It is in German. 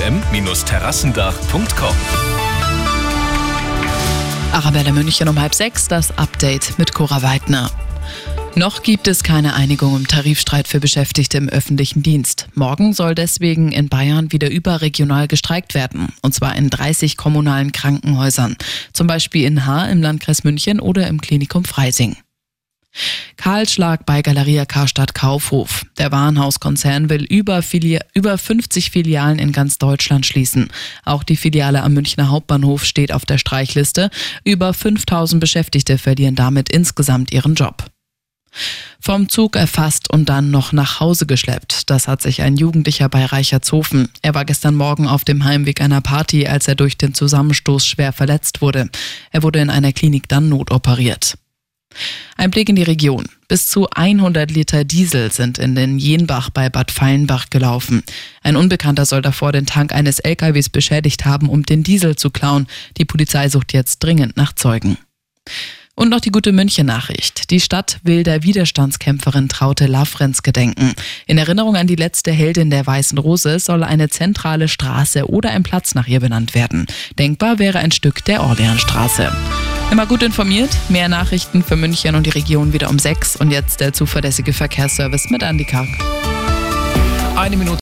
fm-terrassendach.com. Arabella München um halb sechs, das Update mit Cora Weidner. Noch gibt es keine Einigung im Tarifstreit für Beschäftigte im öffentlichen Dienst. Morgen soll deswegen in Bayern wieder überregional gestreikt werden, und zwar in 30 kommunalen Krankenhäusern, zum Beispiel in Haar im Landkreis München oder im Klinikum Freising. Kahlschlag bei Galeria Karstadt Kaufhof. Der Warenhauskonzern will über, Filia über 50 Filialen in ganz Deutschland schließen. Auch die Filiale am Münchner Hauptbahnhof steht auf der Streichliste. Über 5000 Beschäftigte verlieren damit insgesamt ihren Job. Vom Zug erfasst und dann noch nach Hause geschleppt. Das hat sich ein Jugendlicher bei Reichertshofen. Er war gestern Morgen auf dem Heimweg einer Party, als er durch den Zusammenstoß schwer verletzt wurde. Er wurde in einer Klinik dann notoperiert. Ein Blick in die Region. Bis zu 100 Liter Diesel sind in den Jenbach bei Bad Feilenbach gelaufen. Ein Unbekannter soll davor den Tank eines LKWs beschädigt haben, um den Diesel zu klauen. Die Polizei sucht jetzt dringend nach Zeugen. Und noch die gute München-Nachricht. Die Stadt will der Widerstandskämpferin Traute Lafrenz gedenken. In Erinnerung an die letzte Heldin der Weißen Rose soll eine zentrale Straße oder ein Platz nach ihr benannt werden. Denkbar wäre ein Stück der Orleanstraße. Immer gut informiert, mehr Nachrichten für München und die Region wieder um sechs und jetzt der zuverlässige Verkehrsservice mit Andy Karg. Eine Minute.